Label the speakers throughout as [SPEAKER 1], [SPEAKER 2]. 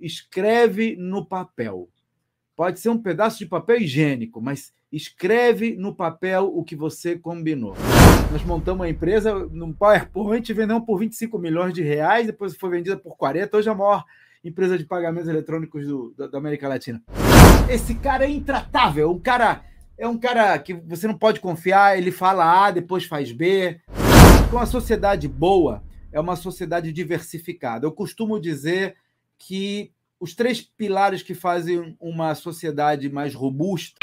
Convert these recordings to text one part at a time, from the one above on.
[SPEAKER 1] escreve no papel. Pode ser um pedaço de papel higiênico, mas escreve no papel o que você combinou. Nós montamos uma empresa num PowerPoint, vendemos por 25 milhões de reais, depois foi vendida por 40, hoje é a maior empresa de pagamentos eletrônicos do, da, da América Latina. Esse cara é intratável, um cara é um cara que você não pode confiar, ele fala A, depois faz B. Com a sociedade boa, é uma sociedade diversificada. Eu costumo dizer que os três pilares que fazem uma sociedade mais robusta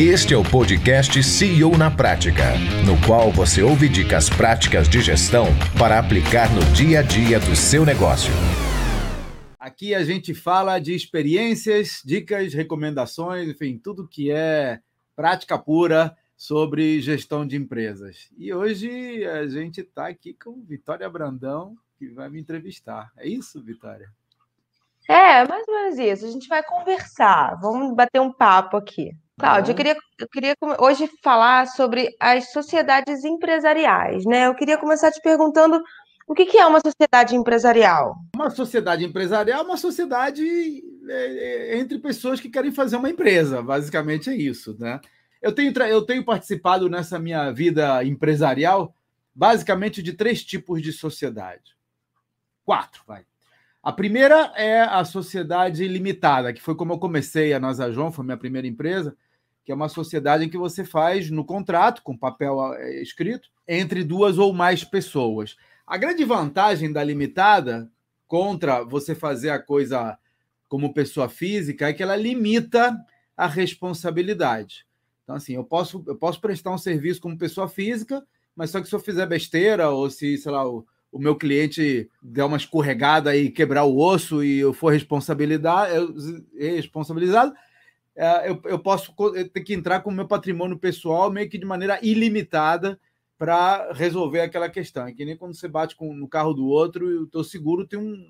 [SPEAKER 2] este é o podcast CEO na Prática, no qual você ouve dicas práticas de gestão para aplicar no dia a dia do seu negócio.
[SPEAKER 1] Aqui a gente fala de experiências, dicas, recomendações, enfim, tudo que é prática pura sobre gestão de empresas. E hoje a gente está aqui com Vitória Brandão, que vai me entrevistar. É isso, Vitória?
[SPEAKER 3] É, mais ou menos isso. A gente vai conversar, vamos bater um papo aqui. Cláudia, eu queria, eu queria hoje falar sobre as sociedades empresariais, né? Eu queria começar te perguntando o que, que é uma sociedade empresarial?
[SPEAKER 1] Uma sociedade empresarial é uma sociedade é, é, entre pessoas que querem fazer uma empresa, basicamente é isso, né? Eu tenho, eu tenho participado nessa minha vida empresarial basicamente de três tipos de sociedade. Quatro, vai. A primeira é a sociedade limitada, que foi como eu comecei a Nasajon, foi minha primeira empresa que é uma sociedade em que você faz no contrato, com papel é, escrito, entre duas ou mais pessoas. A grande vantagem da limitada contra você fazer a coisa como pessoa física é que ela limita a responsabilidade. Então, assim, eu posso, eu posso prestar um serviço como pessoa física, mas só que se eu fizer besteira ou se, sei lá, o, o meu cliente der uma escorregada e quebrar o osso e eu for responsabilizado, é, eu, eu posso ter que entrar com o meu patrimônio pessoal meio que de maneira ilimitada para resolver aquela questão. É que nem quando você bate com, no carro do outro e o teu seguro tem um,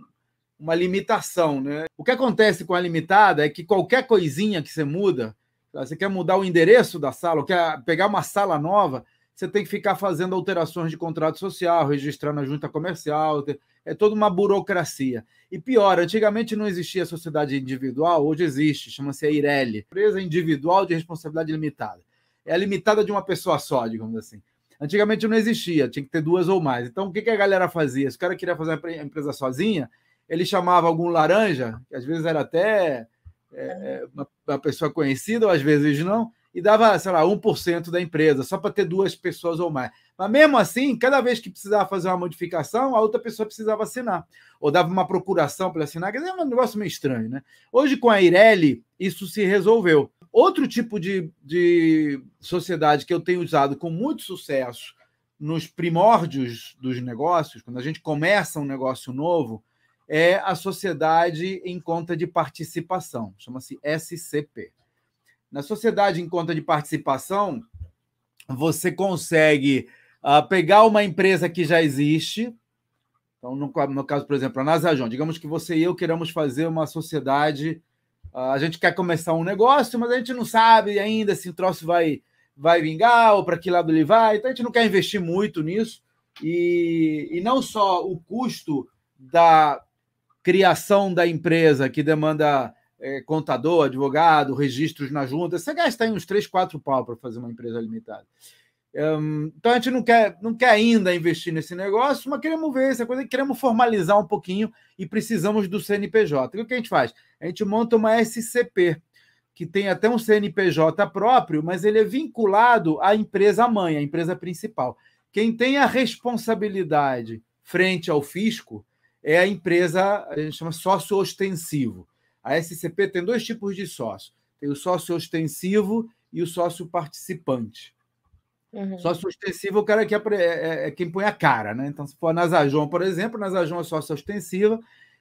[SPEAKER 1] uma limitação. Né? O que acontece com a limitada é que qualquer coisinha que você muda, você quer mudar o endereço da sala, ou quer pegar uma sala nova, você tem que ficar fazendo alterações de contrato social, registrar na junta comercial, é toda uma burocracia. E pior, antigamente não existia sociedade individual, hoje existe, chama-se a Ireli, empresa individual de responsabilidade limitada. É a limitada de uma pessoa só, digamos assim. Antigamente não existia, tinha que ter duas ou mais. Então, o que, a galera fazia? Se o cara queria fazer a empresa sozinha, ele chamava algum laranja, que às vezes era até é, é uma pessoa conhecida, ou às vezes não, e dava, sei lá, 1% da empresa, só para ter duas pessoas ou mais. Mas mesmo assim, cada vez que precisava fazer uma modificação, a outra pessoa precisava assinar. Ou dava uma procuração para assinar, dizer, é um negócio meio estranho, né? Hoje, com a Ireli, isso se resolveu. Outro tipo de, de sociedade que eu tenho usado com muito sucesso nos primórdios dos negócios, quando a gente começa um negócio novo, é a sociedade em conta de participação, chama-se SCP. Na sociedade em conta de participação, você consegue uh, pegar uma empresa que já existe. Então, no, no caso, por exemplo, a Nasajon, digamos que você e eu queremos fazer uma sociedade. Uh, a gente quer começar um negócio, mas a gente não sabe ainda se o troço vai, vai vingar ou para que lado ele vai. Então, a gente não quer investir muito nisso. E, e não só o custo da criação da empresa, que demanda é, contador, advogado, registros na junta, você gasta aí uns 3, 4 pau para fazer uma empresa limitada. Um, então a gente não quer, não quer ainda investir nesse negócio, mas queremos ver essa coisa, queremos formalizar um pouquinho e precisamos do CNPJ. O que a gente faz? A gente monta uma SCP, que tem até um CNPJ próprio, mas ele é vinculado à empresa mãe, à empresa principal. Quem tem a responsabilidade frente ao fisco é a empresa, a gente chama sócio ostensivo. A SCP tem dois tipos de sócio: tem o sócio ostensivo e o sócio participante. Uhum. Sócio ostensivo é o cara que é, é, é, quem põe a cara, né? Então, se for a Nasajon, por exemplo, a Nasajon é sócio ostensiva,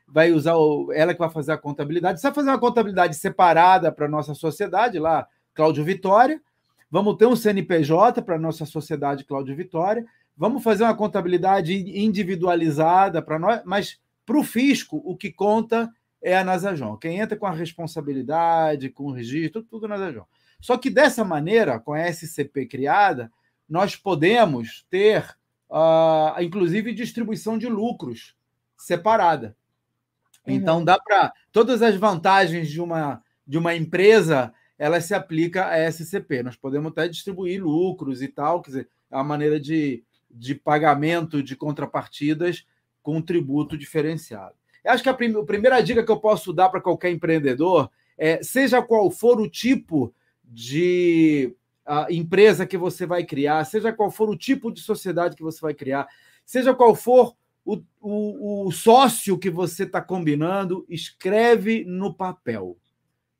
[SPEAKER 1] vai usar o, ela que vai fazer a contabilidade. Você vai fazer uma contabilidade separada para a nossa sociedade, lá, Cláudio Vitória. Vamos ter um CNPJ para a nossa sociedade, Cláudio Vitória. Vamos fazer uma contabilidade individualizada para nós, mas para o fisco, o que conta é a Nasajon. Quem entra com a responsabilidade, com o registro, tudo Nasajon. Só que dessa maneira, com a SCP criada, nós podemos ter, uh, inclusive, distribuição de lucros separada. Então, dá para. Todas as vantagens de uma, de uma empresa ela se aplica a SCP. Nós podemos até distribuir lucros e tal, quer dizer, é uma maneira de, de pagamento de contrapartidas com tributo diferenciado. Acho que a, prim a primeira dica que eu posso dar para qualquer empreendedor é, seja qual for o tipo de uh, empresa que você vai criar, seja qual for o tipo de sociedade que você vai criar, seja qual for o, o, o sócio que você está combinando, escreve no papel.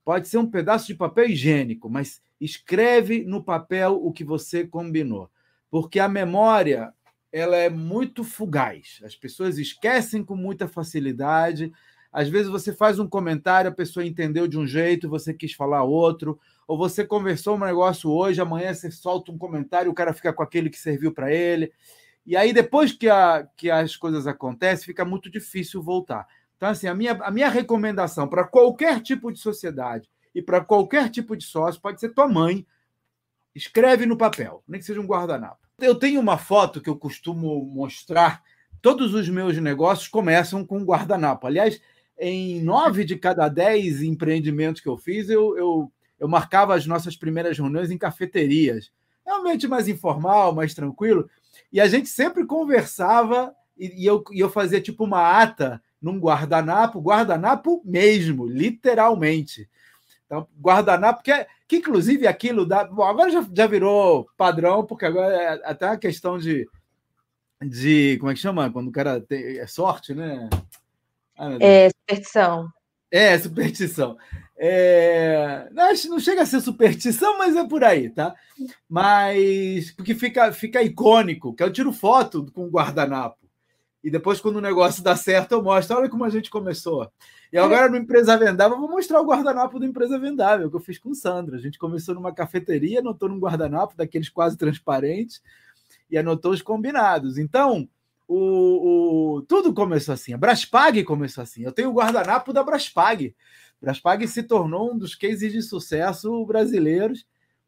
[SPEAKER 1] Pode ser um pedaço de papel higiênico, mas escreve no papel o que você combinou. Porque a memória ela é muito fugaz. As pessoas esquecem com muita facilidade. Às vezes você faz um comentário, a pessoa entendeu de um jeito, você quis falar outro, ou você conversou um negócio hoje, amanhã você solta um comentário, o cara fica com aquele que serviu para ele. E aí, depois que, a, que as coisas acontecem, fica muito difícil voltar. Então, assim, a minha, a minha recomendação para qualquer tipo de sociedade e para qualquer tipo de sócio pode ser tua mãe. Escreve no papel, nem que seja um guardanapo. Eu tenho uma foto que eu costumo mostrar. Todos os meus negócios começam com guardanapo. Aliás, em nove de cada dez empreendimentos que eu fiz, eu, eu, eu marcava as nossas primeiras reuniões em cafeterias. É um ambiente mais informal, mais tranquilo. E a gente sempre conversava e, e eu, e eu fazia tipo uma ata num guardanapo, guardanapo mesmo, literalmente. Então, guardanapo, que, é, que inclusive aquilo dá. Bom, agora já, já virou padrão, porque agora é até a questão de. de como é que chama? Quando o cara tem. É sorte, né?
[SPEAKER 3] é, superstição.
[SPEAKER 1] É, superstição. É... Não, não chega a ser superstição, mas é por aí, tá? Mas. Porque fica, fica icônico, que eu tiro foto com o guardanapo. E depois, quando o negócio dá certo, eu mostro. Olha como a gente começou. E agora, no Empresa Vendável, eu vou mostrar o guardanapo do Empresa Vendável, que eu fiz com o Sandro. A gente começou numa cafeteria, anotou num guardanapo daqueles quase transparentes e anotou os combinados. Então, o, o, tudo começou assim. A Braspag começou assim. Eu tenho o guardanapo da Braspag. Braspag se tornou um dos cases de sucesso brasileiros.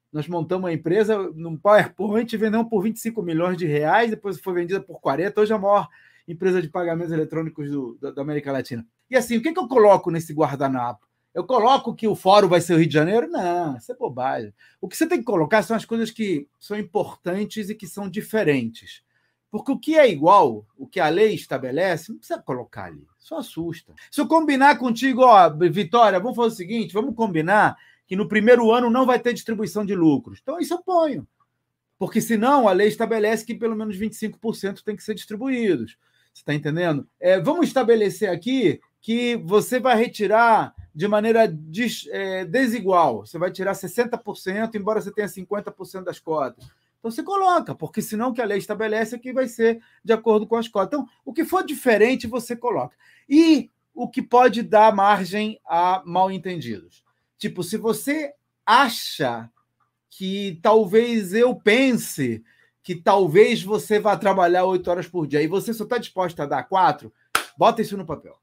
[SPEAKER 1] Nós montamos uma empresa num PowerPoint, vendemos por 25 milhões de reais, depois foi vendida por 40. Hoje é a maior empresa de pagamentos eletrônicos do, da, da, América Latina. E assim, o que, que eu coloco nesse guardanapo? Eu coloco que o fórum vai ser o Rio de Janeiro? Não, isso é bobagem. O que você tem que colocar são as coisas que são importantes e que são diferentes. Porque o que é igual, o que a lei estabelece, não precisa colocar ali. Só assusta. Se eu combinar contigo, ó, Vitória, vamos fazer o seguinte: vamos combinar que no primeiro ano não vai ter distribuição de lucros. Então, isso eu ponho. Porque senão a lei estabelece que pelo menos 25% tem que ser distribuídos. Você está entendendo? É, vamos estabelecer aqui que você vai retirar de maneira des, é, desigual. Você vai tirar 60%, embora você tenha 50% das cotas. Então você coloca, porque senão o que a lei estabelece é que vai ser de acordo com as cotas. Então, o que for diferente, você coloca. E o que pode dar margem a mal entendidos. Tipo, se você acha que talvez eu pense que talvez você vá trabalhar oito horas por dia e você só está disposto a dar quatro, bota isso no papel.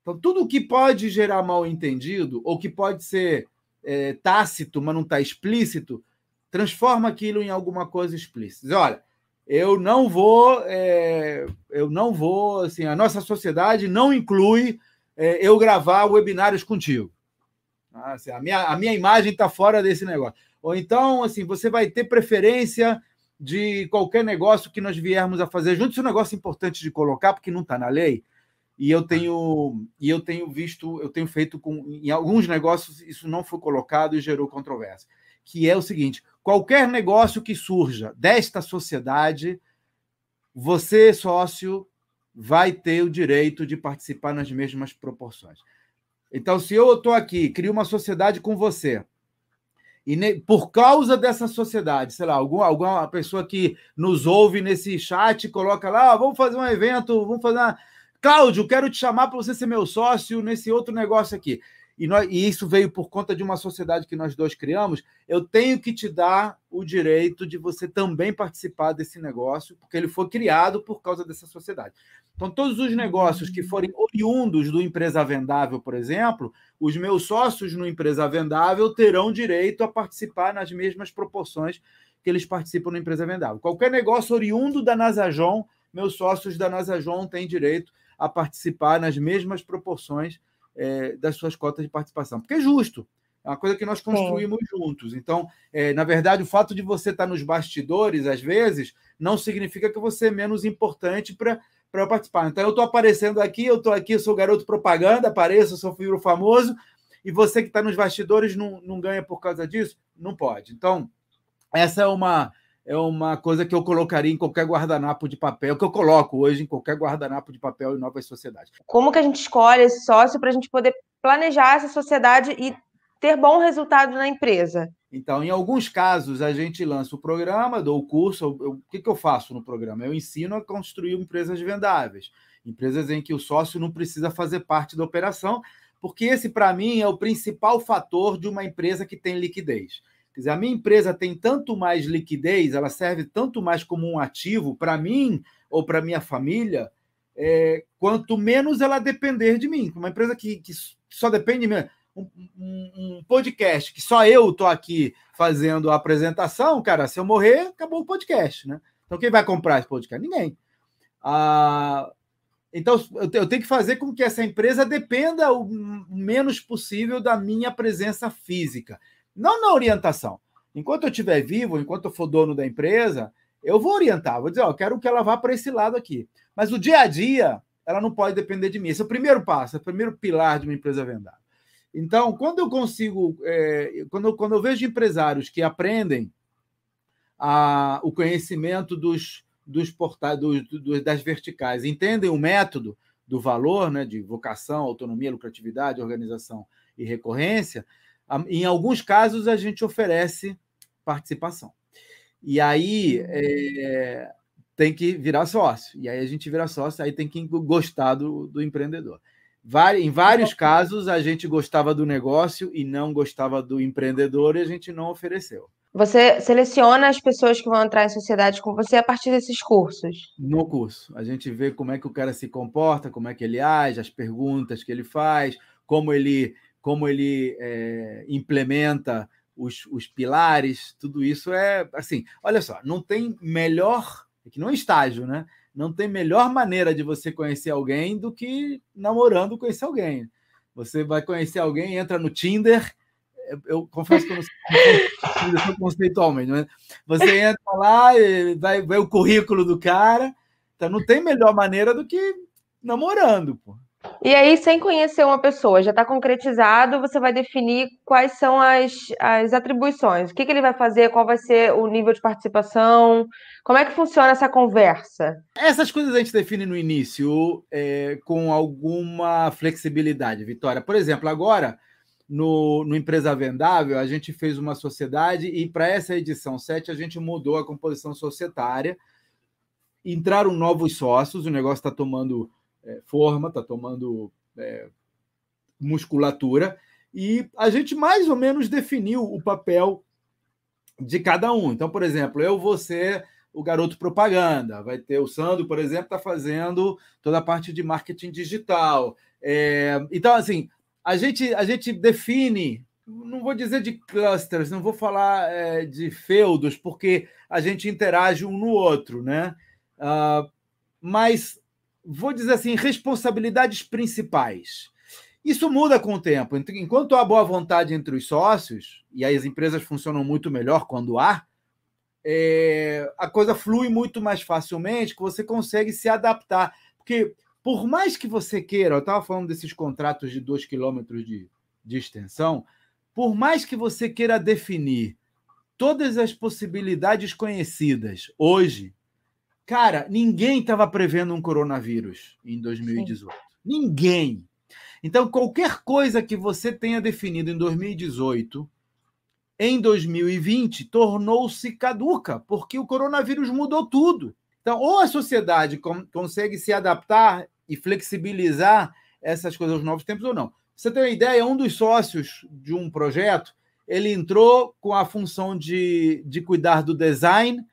[SPEAKER 1] Então, tudo que pode gerar mal entendido, ou que pode ser é, tácito, mas não está explícito, transforma aquilo em alguma coisa explícita. Olha, eu não vou, é, eu não vou, assim, a nossa sociedade não inclui é, eu gravar webinários contigo. Ah, assim, a, minha, a minha imagem está fora desse negócio. Ou então, assim, você vai ter preferência de qualquer negócio que nós viermos a fazer juntos. Isso é um negócio importante de colocar, porque não está na lei. E eu tenho, e eu tenho visto, eu tenho feito com em alguns negócios isso não foi colocado e gerou controvérsia, que é o seguinte: qualquer negócio que surja desta sociedade, você, sócio, vai ter o direito de participar nas mesmas proporções. Então, se eu estou aqui, crio uma sociedade com você, e por causa dessa sociedade, sei lá, algum, alguma pessoa que nos ouve nesse chat coloca lá, ah, vamos fazer um evento, vamos fazer uma... Cláudio, quero te chamar para você ser meu sócio nesse outro negócio aqui e, nós, e, isso veio por conta de uma sociedade que nós dois criamos, eu tenho que te dar o direito de você também participar desse negócio, porque ele foi criado por causa dessa sociedade. Então, todos os negócios que forem oriundos do Empresa Vendável, por exemplo, os meus sócios no Empresa Vendável terão direito a participar nas mesmas proporções que eles participam no Empresa Vendável. Qualquer negócio oriundo da Nasajon, meus sócios da Nasajon têm direito a participar nas mesmas proporções é, das suas cotas de participação, porque é justo. É uma coisa que nós construímos Sim. juntos. Então, é, na verdade, o fato de você estar nos bastidores, às vezes, não significa que você é menos importante para para participar. Então, eu estou aparecendo aqui, eu estou aqui, sou garoto propaganda, apareço, sou filho famoso, e você que está nos bastidores não, não ganha por causa disso? Não pode. Então, essa é uma, é uma coisa que eu colocaria em qualquer guardanapo de papel, que eu coloco hoje em qualquer guardanapo de papel em novas sociedades.
[SPEAKER 3] Como que a gente escolhe esse sócio para a gente poder planejar essa sociedade e ter bom resultado na empresa?
[SPEAKER 1] Então, em alguns casos, a gente lança o programa, dou o curso. Eu, o que, que eu faço no programa? Eu ensino a construir empresas vendáveis, empresas em que o sócio não precisa fazer parte da operação, porque esse, para mim, é o principal fator de uma empresa que tem liquidez. Quer dizer, a minha empresa tem tanto mais liquidez, ela serve tanto mais como um ativo para mim ou para minha família, é, quanto menos ela depender de mim. Uma empresa que, que só depende de mim um, um, podcast que só eu tô aqui fazendo a apresentação, cara, se eu morrer, acabou o podcast, né? Então quem vai comprar esse podcast? Ninguém. Ah, então eu tenho que fazer com que essa empresa dependa o menos possível da minha presença física, não na orientação. Enquanto eu estiver vivo, enquanto eu for dono da empresa, eu vou orientar, vou dizer, ó, quero que ela vá para esse lado aqui. Mas o dia a dia, ela não pode depender de mim. Esse é o primeiro passo, é o primeiro pilar de uma empresa vendável. Então, quando eu consigo, é, quando, quando eu vejo empresários que aprendem a, o conhecimento dos, dos portais, dos, dos, das verticais, entendem o método do valor, né, de vocação, autonomia, lucratividade, organização e recorrência, em alguns casos a gente oferece participação. E aí é, tem que virar sócio. E aí a gente vira sócio, aí tem que gostar do, do empreendedor. Em vários casos, a gente gostava do negócio e não gostava do empreendedor e a gente não ofereceu.
[SPEAKER 3] Você seleciona as pessoas que vão entrar em sociedade com você a partir desses cursos?
[SPEAKER 1] No curso. A gente vê como é que o cara se comporta, como é que ele age, as perguntas que ele faz, como ele, como ele é, implementa os, os pilares, tudo isso é assim. Olha só, não tem melhor, é que não é estágio, né? não tem melhor maneira de você conhecer alguém do que namorando conhecer alguém. Você vai conhecer alguém, entra no Tinder. Eu confesso que eu não sou conceitualmente, mas você entra lá vai ver o currículo do cara. Então não tem melhor maneira do que namorando, pô.
[SPEAKER 3] E aí, sem conhecer uma pessoa, já está concretizado, você vai definir quais são as, as atribuições. O que, que ele vai fazer, qual vai ser o nível de participação, como é que funciona essa conversa?
[SPEAKER 1] Essas coisas a gente define no início é, com alguma flexibilidade, Vitória. Por exemplo, agora, no, no Empresa Vendável, a gente fez uma sociedade e para essa edição 7 a gente mudou a composição societária. Entraram novos sócios, o negócio está tomando é, forma, está tomando é, musculatura, e a gente mais ou menos definiu o papel de cada um. Então, por exemplo, eu vou ser o garoto propaganda, vai ter o Sandro, por exemplo, está fazendo toda a parte de marketing digital. É, então, assim, a gente, a gente define, não vou dizer de clusters, não vou falar é, de feudos, porque a gente interage um no outro, né? Uh, mas vou dizer assim, responsabilidades principais. Isso muda com o tempo. Enquanto há boa vontade entre os sócios, e as empresas funcionam muito melhor quando há, é, a coisa flui muito mais facilmente, que você consegue se adaptar. Porque, por mais que você queira, eu estava falando desses contratos de 2 quilômetros de, de extensão, por mais que você queira definir todas as possibilidades conhecidas hoje, Cara, ninguém estava prevendo um coronavírus em 2018. Sim. Ninguém. Então, qualquer coisa que você tenha definido em 2018, em 2020, tornou-se caduca, porque o coronavírus mudou tudo. Então, ou a sociedade consegue se adaptar e flexibilizar essas coisas aos novos tempos ou não. Você tem uma ideia, um dos sócios de um projeto, ele entrou com a função de, de cuidar do design,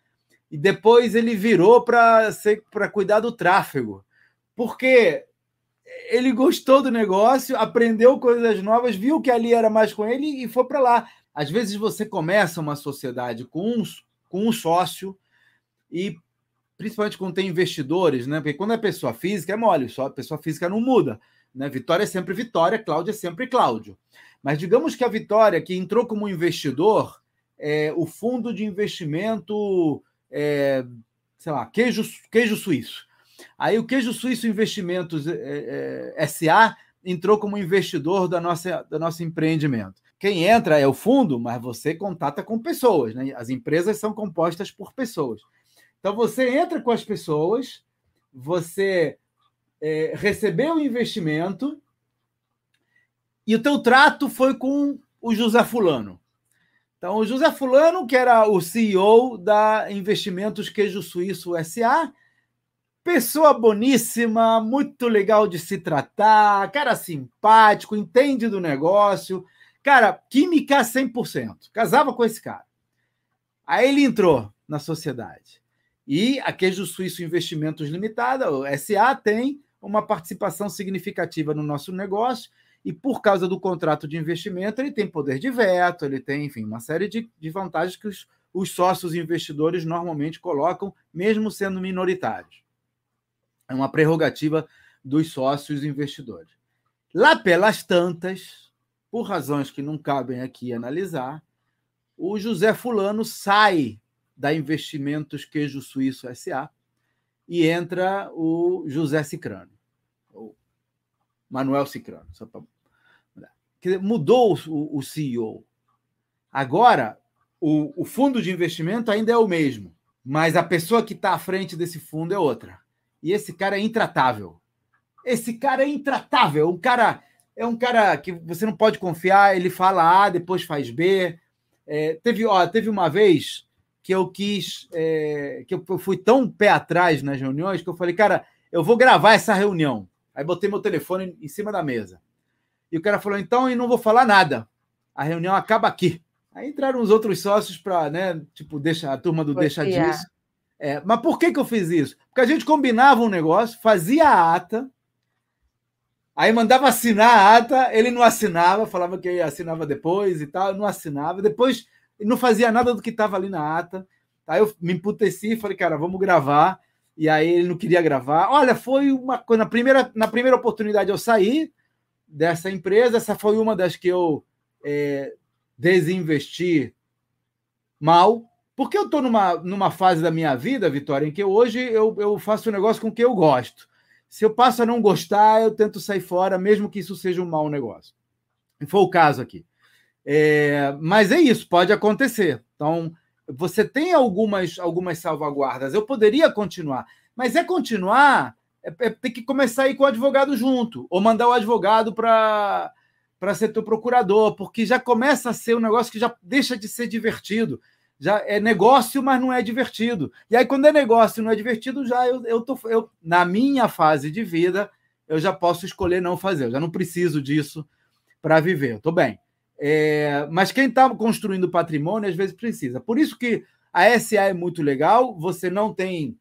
[SPEAKER 1] e depois ele virou para cuidar do tráfego. Porque ele gostou do negócio, aprendeu coisas novas, viu que ali era mais com ele e foi para lá. Às vezes você começa uma sociedade com um, com um sócio e principalmente quando tem investidores, né? Porque quando é pessoa física é mole, só a pessoa física não muda. Né? Vitória é sempre Vitória, Cláudio é sempre Cláudio. Mas digamos que a Vitória, que entrou como investidor, é, o fundo de investimento, é, sei lá, queijo, queijo suíço. Aí o Queijo Suíço Investimentos é, é, SA entrou como investidor da nossa, do nosso empreendimento. Quem entra é o fundo, mas você contata com pessoas. Né? As empresas são compostas por pessoas. Então você entra com as pessoas, você é, recebeu o investimento e o teu trato foi com o José Fulano. Então, o José Fulano, que era o CEO da Investimentos Queijo Suíço SA, pessoa boníssima, muito legal de se tratar, cara simpático, entende do negócio, cara, química 100%. Casava com esse cara. Aí ele entrou na sociedade. E a Queijo Suíço Investimentos Limitada, o SA, tem uma participação significativa no nosso negócio e por causa do contrato de investimento ele tem poder de veto, ele tem, enfim, uma série de, de vantagens que os, os sócios investidores normalmente colocam, mesmo sendo minoritários. É uma prerrogativa dos sócios investidores. Lá pelas tantas, por razões que não cabem aqui analisar, o José Fulano sai da Investimentos Queijo Suíço SA e entra o José Cicrano, ou Manuel Cicrano. Só pra... Mudou o, CEO. Agora, o, o fundo de investimento ainda é o mesmo, mas a pessoa que está à frente desse fundo é outra. E esse cara é intratável. Esse cara é intratável. Um cara é um cara que você não pode confiar. Ele fala A, depois faz B. É, teve, ó, teve uma vez que eu quis, é, que eu fui tão pé atrás nas reuniões que eu falei, cara, eu vou gravar essa reunião. Aí botei meu telefone em cima da mesa. E o cara falou, então, e não vou falar nada. A reunião acaba aqui. Aí entraram os outros sócios para, né, tipo, deixa, a turma do Deixa Disso. É, mas por que, que eu fiz isso? Porque a gente combinava um negócio, fazia a ata, aí mandava assinar a ata, ele não assinava, falava que assinava depois e tal, não assinava. Depois não fazia nada do que estava ali na ata. Aí eu me emputeci e falei, cara, vamos gravar. E aí ele não queria gravar. Olha, foi uma coisa. Na primeira, na primeira oportunidade eu saí dessa empresa, essa foi uma das que eu é, desinvesti mal. Porque eu estou numa, numa fase da minha vida, Vitória, em que hoje eu, eu faço um negócio com que eu gosto. Se eu passo a não gostar, eu tento sair fora, mesmo que isso seja um mau negócio. E foi o caso aqui. É, mas é isso, pode acontecer. Então, você tem algumas, algumas salvaguardas. Eu poderia continuar, mas é continuar, é, é ter que começar a ir com o advogado junto, ou mandar o advogado para para ser teu procurador, porque já começa a ser um negócio que já deixa de ser divertido. Já é negócio, mas não é divertido. E aí, quando é negócio e não é divertido, já eu, eu tô. Eu, na minha fase de vida, eu já posso escolher não fazer. Eu já não preciso disso para viver. Eu tô bem. É, mas quem está construindo patrimônio às vezes precisa. Por isso que a SA é muito legal, você não tem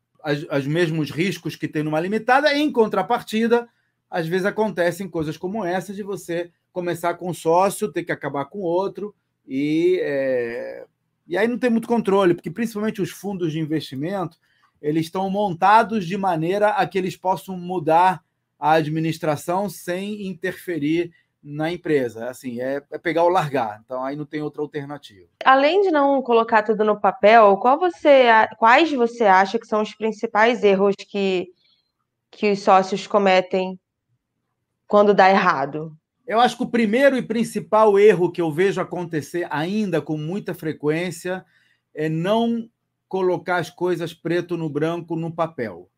[SPEAKER 1] os mesmos riscos que tem numa limitada, em contrapartida, às vezes acontecem coisas como essa de você começar com um sócio, ter que acabar com outro, e, é, e aí não tem muito controle, porque principalmente os fundos de investimento eles estão montados de maneira a que eles possam mudar a administração sem interferir na empresa. Assim, é, é, pegar ou largar. Então aí não tem outra alternativa.
[SPEAKER 3] Além de não colocar tudo no papel, qual você, quais você acha que são os principais erros que, que os sócios cometem quando dá errado?
[SPEAKER 1] Eu acho que o primeiro e principal erro que eu vejo acontecer ainda com muita frequência é não colocar as coisas preto no branco no papel.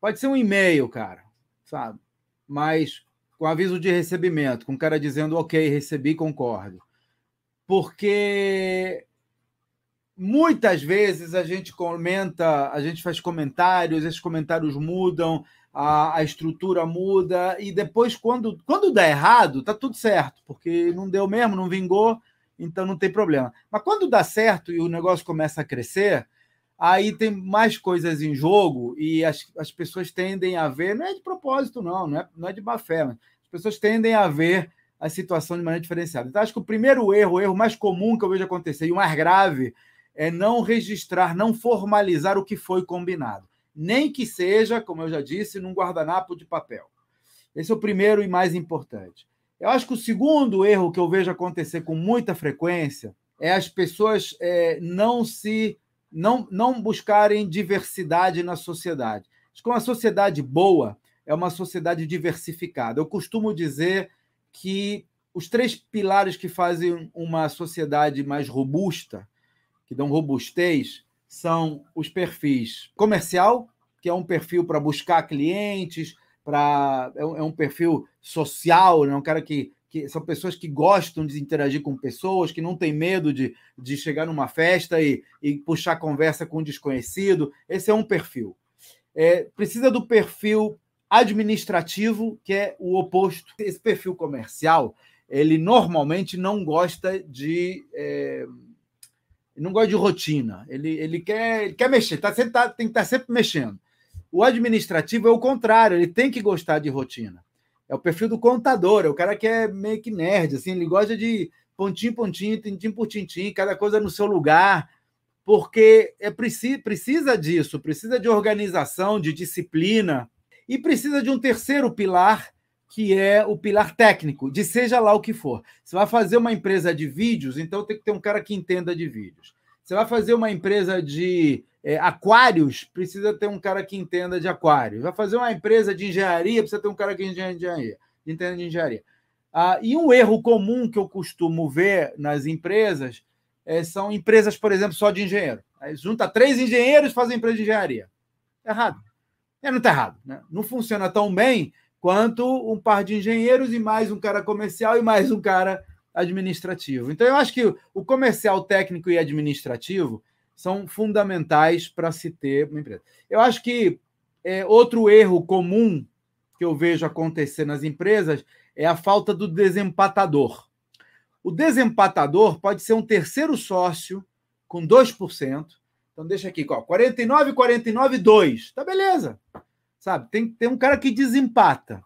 [SPEAKER 1] Pode ser um e-mail, cara, sabe? Mas com aviso de recebimento, com o cara dizendo, ok, recebi, concordo. Porque muitas vezes a gente comenta, a gente faz comentários, esses comentários mudam, a, a estrutura muda, e depois, quando, quando dá errado, tá tudo certo, porque não deu mesmo, não vingou, então não tem problema. Mas quando dá certo e o negócio começa a crescer, aí tem mais coisas em jogo e as, as pessoas tendem a ver, não é de propósito, não, não é, não é de má fé, mas as pessoas tendem a ver a situação de maneira diferenciada. Então, acho que o primeiro erro, o erro mais comum que eu vejo acontecer, e o mais grave, é não registrar, não formalizar o que foi combinado. nem que seja, como eu já disse, num guardanapo de papel. Esse é o primeiro e mais importante. Eu acho que o segundo erro que eu vejo acontecer com muita frequência é as pessoas é, não se não, não buscarem diversidade na sociedade. Acho que uma sociedade boa é uma sociedade diversificada. Eu costumo dizer que os três pilares que fazem uma sociedade mais robusta, que dão robustez, são os perfis comercial, que é um perfil para buscar clientes, para é, um é perfil social, né? um cara que, que são pessoas que gostam de interagir com pessoas, que não tem medo de, de chegar numa festa e, e puxar conversa com um desconhecido. Esse é um perfil. É, precisa do perfil administrativo, que é o oposto. Esse perfil comercial, ele normalmente não gosta de. É, não gosta de rotina. Ele, ele, quer, ele quer mexer, tá, sempre, tá, tem que estar tá sempre mexendo. O administrativo é o contrário, ele tem que gostar de rotina. É o perfil do contador, é o cara que é meio que nerd, assim, ele gosta de pontinho, pontinho, tintim por tintim, cada coisa no seu lugar, porque é precisa disso, precisa de organização, de disciplina, e precisa de um terceiro pilar, que é o pilar técnico, de seja lá o que for. Você vai fazer uma empresa de vídeos, então tem que ter um cara que entenda de vídeos. Você vai fazer uma empresa de é, aquários, precisa ter um cara que entenda de aquários. Vai fazer uma empresa de engenharia, precisa ter um cara que entenda de engenharia. Ah, e um erro comum que eu costumo ver nas empresas é, são empresas, por exemplo, só de engenheiro. Aí junta três engenheiros e faz empresa de engenharia. Errado. É, não está errado. Né? Não funciona tão bem quanto um par de engenheiros e mais um cara comercial e mais um cara administrativo. Então, eu acho que o comercial, técnico e administrativo são fundamentais para se ter uma empresa. Eu acho que é, outro erro comum que eu vejo acontecer nas empresas é a falta do desempatador. O desempatador pode ser um terceiro sócio com 2%, então deixa aqui, ó, 49, 49, 2. Tá beleza. Sabe? Tem, tem um cara que desempata.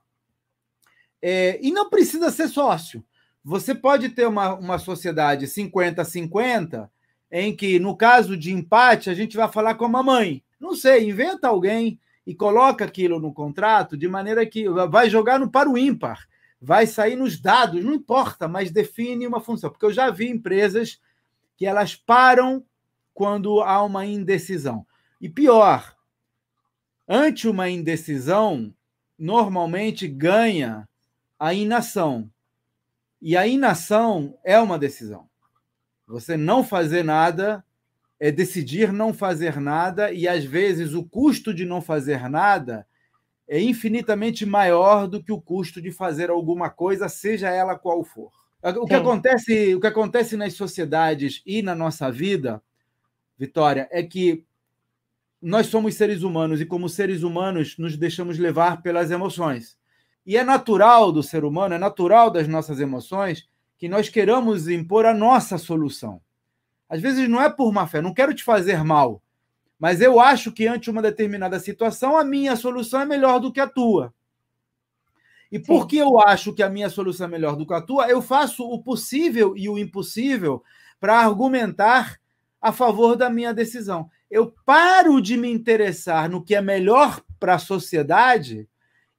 [SPEAKER 1] É, e não precisa ser sócio. Você pode ter uma, uma sociedade 50-50, em que, no caso de empate, a gente vai falar com a mamãe. Não sei, inventa alguém e coloca aquilo no contrato de maneira que vai jogar no para o ímpar, vai sair nos dados, não importa, mas define uma função. Porque eu já vi empresas que elas param quando há uma indecisão. E pior, ante uma indecisão, normalmente ganha a inação. E a inação é uma decisão. Você não fazer nada é decidir não fazer nada, e às vezes o custo de não fazer nada é infinitamente maior do que o custo de fazer alguma coisa, seja ela qual for. O que, acontece, o que acontece nas sociedades e na nossa vida Vitória, é que nós somos seres humanos e, como seres humanos, nos deixamos levar pelas emoções. E é natural do ser humano, é natural das nossas emoções, que nós queiramos impor a nossa solução. Às vezes não é por má fé, não quero te fazer mal, mas eu acho que ante uma determinada situação a minha solução é melhor do que a tua. E porque eu acho que a minha solução é melhor do que a tua, eu faço o possível e o impossível para argumentar a favor da minha decisão. Eu paro de me interessar no que é melhor para a sociedade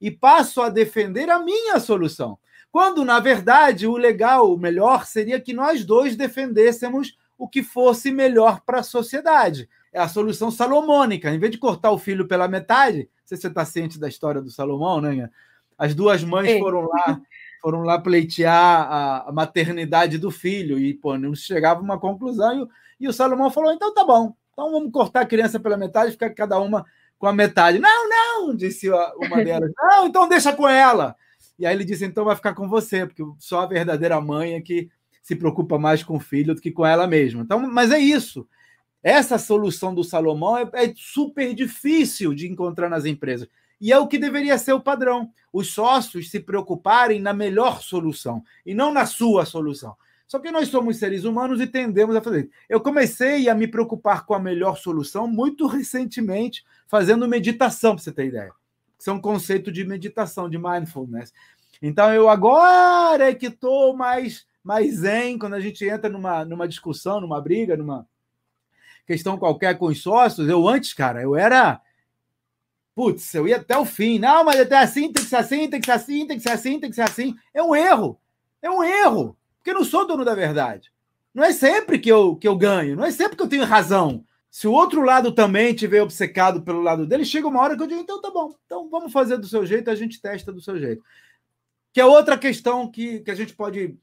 [SPEAKER 1] e passo a defender a minha solução. Quando, na verdade, o legal, o melhor, seria que nós dois defendêssemos o que fosse melhor para a sociedade. É a solução salomônica. Em vez de cortar o filho pela metade, não sei se você está ciente da história do Salomão, né? As duas mães foram lá foram lá pleitear a, maternidade do filho e pô, não chegava a uma conclusão. E o Salomão falou: então tá bom, então vamos cortar a criança pela metade, ficar cada uma com a metade. Não, não, disse uma delas. Não, então deixa com ela. E aí ele disse: então vai ficar com você, porque só a verdadeira mãe é que se preocupa mais com o filho do que com ela mesma. Então, mas é isso. Essa solução do Salomão é, é super difícil de encontrar nas empresas. E é o que deveria ser o padrão. Os sócios se preocuparem na melhor solução e não na sua solução. Só que nós somos seres humanos e tendemos a fazer. Eu comecei a me preocupar com a melhor solução muito recentemente, fazendo meditação, para você ter ideia. Isso é um conceito de meditação, de mindfulness. Então, eu agora é que estou mais, mais zen, quando a gente entra numa, numa discussão, numa briga, numa questão qualquer com os sócios. Eu antes, cara, eu era putz, eu ia até o fim. Não, mas até assim, tem que ser assim, tem que ser assim, tem que ser assim, tem que ser assim. É um erro. É um erro. Porque eu não sou dono da verdade. Não é sempre que eu, que eu ganho, não é sempre que eu tenho razão. Se o outro lado também tiver obcecado pelo lado dele, chega uma hora que eu digo, então tá bom, então vamos fazer do seu jeito, a gente testa do seu jeito. Que é outra questão que, que a gente pode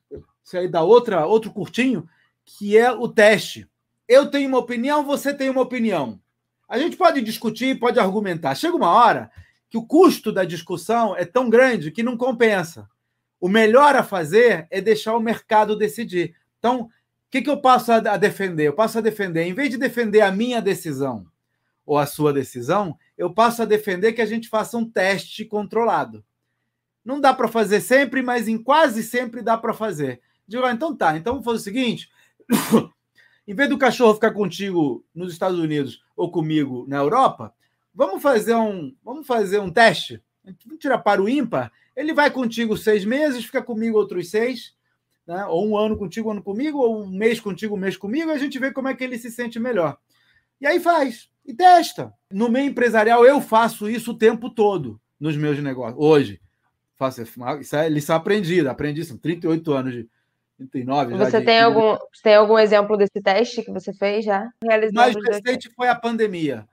[SPEAKER 1] sair da outra, outro curtinho, que é o teste. Eu tenho uma opinião, você tem uma opinião. A gente pode discutir, pode argumentar. Chega uma hora que o custo da discussão é tão grande que não compensa. O melhor a fazer é deixar o mercado decidir. Então, que, que eu passo a, defender? Eu passo a defender, em vez de defender a minha decisão ou a sua decisão, eu passo a defender que a gente faça um teste controlado. Não dá para fazer sempre, mas em quase sempre dá para fazer. Digo, ah, então tá, então vamos fazer o seguinte: em vez do cachorro ficar contigo nos Estados Unidos ou comigo na Europa, vamos fazer um, vamos fazer um teste. Vamos tirar para o ímpar. Ele vai contigo seis meses, fica comigo outros seis né? ou um ano contigo, um ano comigo, ou um mês contigo, um mês comigo, a gente vê como é que ele se sente melhor. E aí faz, e testa. No meio empresarial, eu faço isso o tempo todo nos meus negócios. Hoje, faço isso é lição aprendida, aprendi isso, 38 anos de 39.
[SPEAKER 3] Você
[SPEAKER 1] de,
[SPEAKER 3] tem, algum, tem algum exemplo desse teste que você fez já?
[SPEAKER 1] O mais recente foi a pandemia.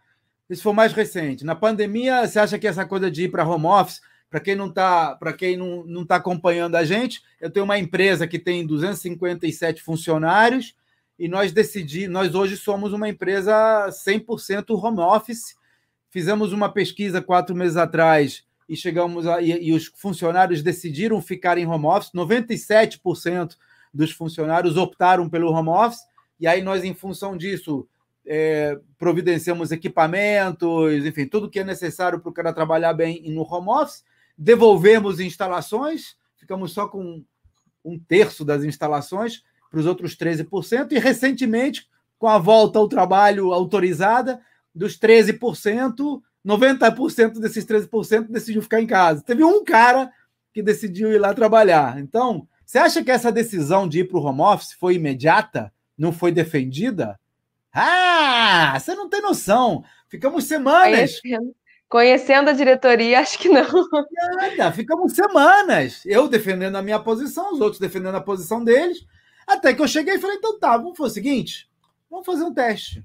[SPEAKER 1] Isso foi o mais recente. Na pandemia, você acha que essa coisa de ir para home office para quem não está, para quem não não está acompanhando a gente, eu tenho uma empresa que tem 257 funcionários e nós decidimos, nós hoje somos uma empresa 100% home office. Fizemos uma pesquisa quatro meses atrás e chegamos a, e, e os funcionários decidiram ficar em home office. 97% dos funcionários optaram pelo home office e aí nós, em função disso, é, providenciamos equipamentos, enfim, tudo que é necessário para o cara trabalhar bem no home office devolvemos instalações, ficamos só com um terço das instalações para os outros 13%, e recentemente, com a volta ao trabalho autorizada, dos 13%, 90% desses 13% decidiu ficar em casa. Teve um cara que decidiu ir lá trabalhar. Então, você acha que essa decisão de ir para o home office foi imediata? Não foi defendida? Ah, você não tem noção. Ficamos semanas.
[SPEAKER 3] Conhecendo a diretoria, acho que não.
[SPEAKER 1] Nada, ficamos semanas. Eu defendendo a minha posição, os outros defendendo a posição deles. Até que eu cheguei e falei: então tá, vamos fazer o seguinte: vamos fazer um teste.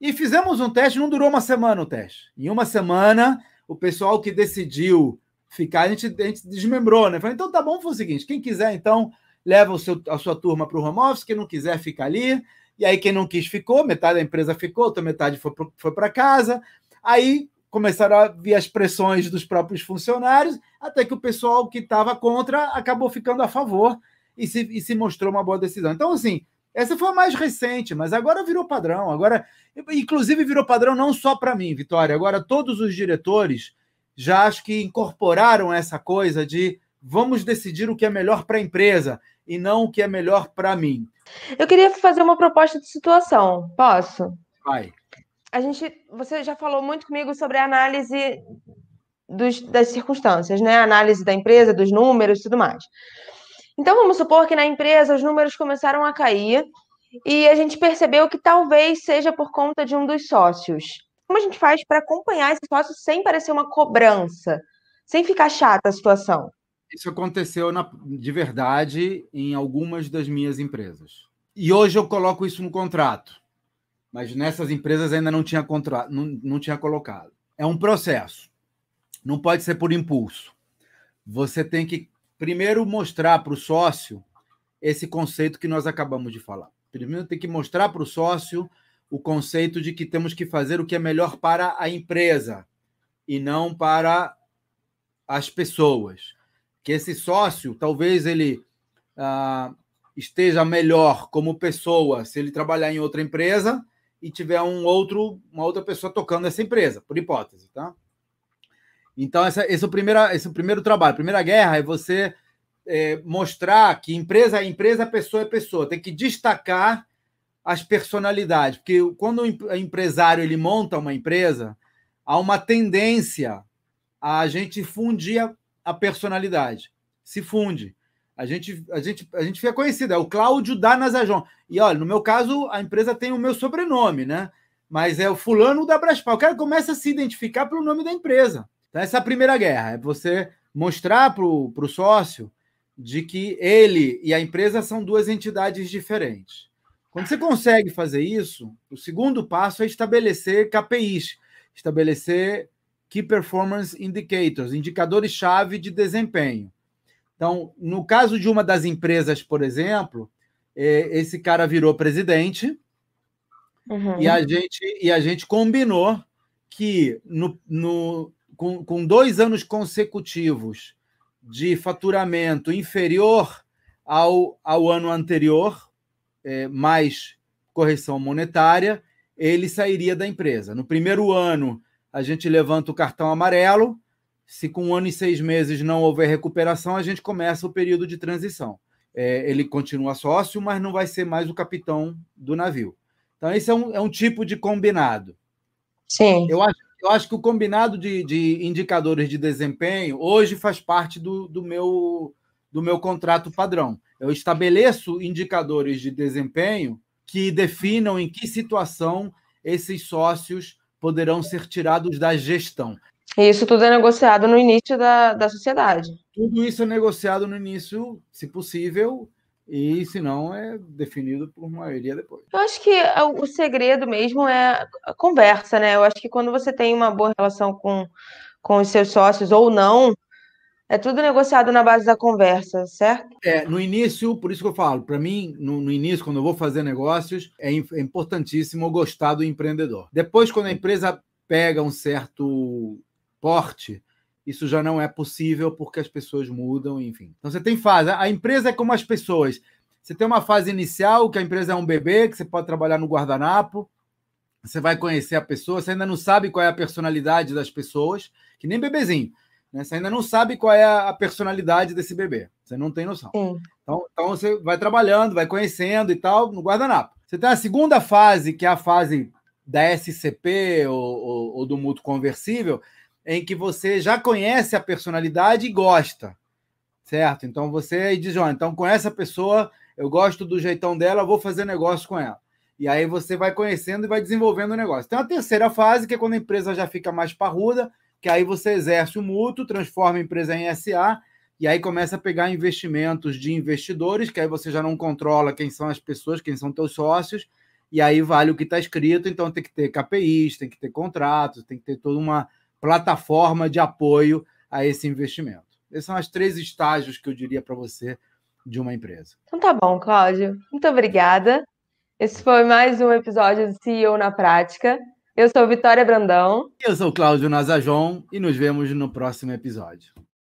[SPEAKER 1] E fizemos um teste, não durou uma semana o teste. Em uma semana, o pessoal que decidiu ficar, a gente, a gente desmembrou, né? Falei, então tá bom, vamos o seguinte: quem quiser, então, leva o seu, a sua turma para o home office, quem não quiser, fica ali. E aí, quem não quis, ficou, metade da empresa ficou, outra metade foi para casa. Aí começaram a vir as pressões dos próprios funcionários, até que o pessoal que estava contra acabou ficando a favor e se, e se mostrou uma boa decisão. Então, assim, essa foi a mais recente, mas agora virou padrão. Agora, inclusive, virou padrão não só para mim, Vitória. Agora, todos os diretores já acho que incorporaram essa coisa de vamos decidir o que é melhor para a empresa e não o que é melhor para mim.
[SPEAKER 3] Eu queria fazer uma proposta de situação. Posso?
[SPEAKER 1] Vai
[SPEAKER 3] a gente, você já falou muito comigo sobre a análise dos, das circunstâncias, né? A análise da empresa, dos números e tudo mais. Então, vamos supor que na empresa os números começaram a cair e a gente percebeu que talvez seja por conta de um dos sócios. Como a gente faz para acompanhar esse sócio sem parecer uma cobrança, sem ficar chata a situação?
[SPEAKER 1] Isso aconteceu na, de verdade em algumas das minhas empresas. E hoje eu coloco isso no contrato mas nessas empresas ainda não tinha, contra... não, não tinha colocado. É um processo. Não pode ser por impulso. Você tem que primeiro mostrar para o sócio esse conceito que nós acabamos de falar. Primeiro tem que mostrar para o sócio o conceito de que temos que fazer o que é melhor para a empresa e não para as pessoas. Que esse sócio, talvez ele ah, esteja melhor como pessoa se ele trabalhar em outra empresa e tiver um outro, uma outra pessoa tocando essa empresa, por hipótese, tá? Então, essa, esse, é o primeiro, esse é o primeiro trabalho. A primeira guerra é você é, mostrar que empresa é empresa, pessoa é pessoa. Tem que destacar as personalidades, porque quando o empresário ele monta uma empresa, há uma tendência a gente fundir a, a personalidade. Se funde a gente, a gente, a gente fica conhecido, é o Cláudio da Nazajon. E olha, no meu caso, a empresa tem o meu sobrenome, né? mas é o fulano da Braspal. O cara começa a se identificar pelo nome da empresa. Então, essa é a primeira guerra, é você mostrar para o sócio de que ele e a empresa são duas entidades diferentes. Quando você consegue fazer isso, o segundo passo é estabelecer KPIs, estabelecer Key Performance Indicators, indicadores-chave de desempenho. Então, no caso de uma das empresas, por exemplo, é, esse cara virou presidente uhum. e, a gente, e a gente combinou que no, no, com, com dois anos consecutivos de faturamento inferior ao, ao ano anterior, é, mais correção monetária, ele sairia da empresa. No primeiro ano, a gente levanta o cartão amarelo. Se com um ano e seis meses não houver recuperação, a gente começa o período de transição. É, ele continua sócio, mas não vai ser mais o capitão do navio. Então, esse é um, é um tipo de combinado.
[SPEAKER 3] Sim.
[SPEAKER 1] Eu acho, eu acho que o combinado de, de indicadores de desempenho hoje faz parte do, do, meu, do meu contrato padrão. Eu estabeleço indicadores de desempenho que definam em que situação esses sócios poderão ser tirados da gestão.
[SPEAKER 3] E isso tudo é negociado no início da, da sociedade.
[SPEAKER 1] Tudo isso é negociado no início, se possível, e se não, é definido por maioria depois.
[SPEAKER 3] Eu acho que o segredo mesmo é a conversa, né? Eu acho que quando você tem uma boa relação com, com os seus sócios ou não, é tudo negociado na base da conversa, certo?
[SPEAKER 1] É, no início, por isso que eu falo, para mim, no, no, início, quando eu vou fazer negócios, é, é importantíssimo gostar do empreendedor. Depois, quando a empresa pega um certo porte, isso já não é possível porque as pessoas mudam, enfim. Então você tem fase. A empresa é como as pessoas. Você tem uma fase inicial, que a empresa é um bebê, que você pode trabalhar no guardanapo. Você vai conhecer a pessoa, você ainda não sabe qual é a personalidade das pessoas, que nem bebezinho. Né? Você ainda não sabe qual é a personalidade desse bebê. Você não tem noção. Então, então você vai trabalhando, vai conhecendo e tal, no guardanapo. Você tem a segunda fase, que é a fase da SCP ou, ou, ou do mútuo conversível, em que você já conhece a personalidade e gosta. Certo? Então você diz, ó, então com essa pessoa, eu gosto do jeitão dela, vou fazer negócio com ela. E aí você vai conhecendo e vai desenvolvendo o negócio. Tem a terceira fase, que é quando a empresa já fica mais parruda, que aí você exerce o mútuo, transforma a empresa em SA, e aí começa a pegar investimentos de investidores, que aí você já não controla quem são as pessoas, quem são teus sócios, e aí vale o que está escrito, então tem que ter KPIs, tem que ter contratos, tem que ter toda uma plataforma de apoio a esse investimento. Esses são os três estágios que eu diria para você de uma empresa.
[SPEAKER 3] Então tá bom, Cláudio. Muito obrigada. Esse foi mais um episódio do CEO na Prática. Eu sou Vitória Brandão.
[SPEAKER 1] Eu sou Cláudio Nazajon e nos vemos no próximo episódio.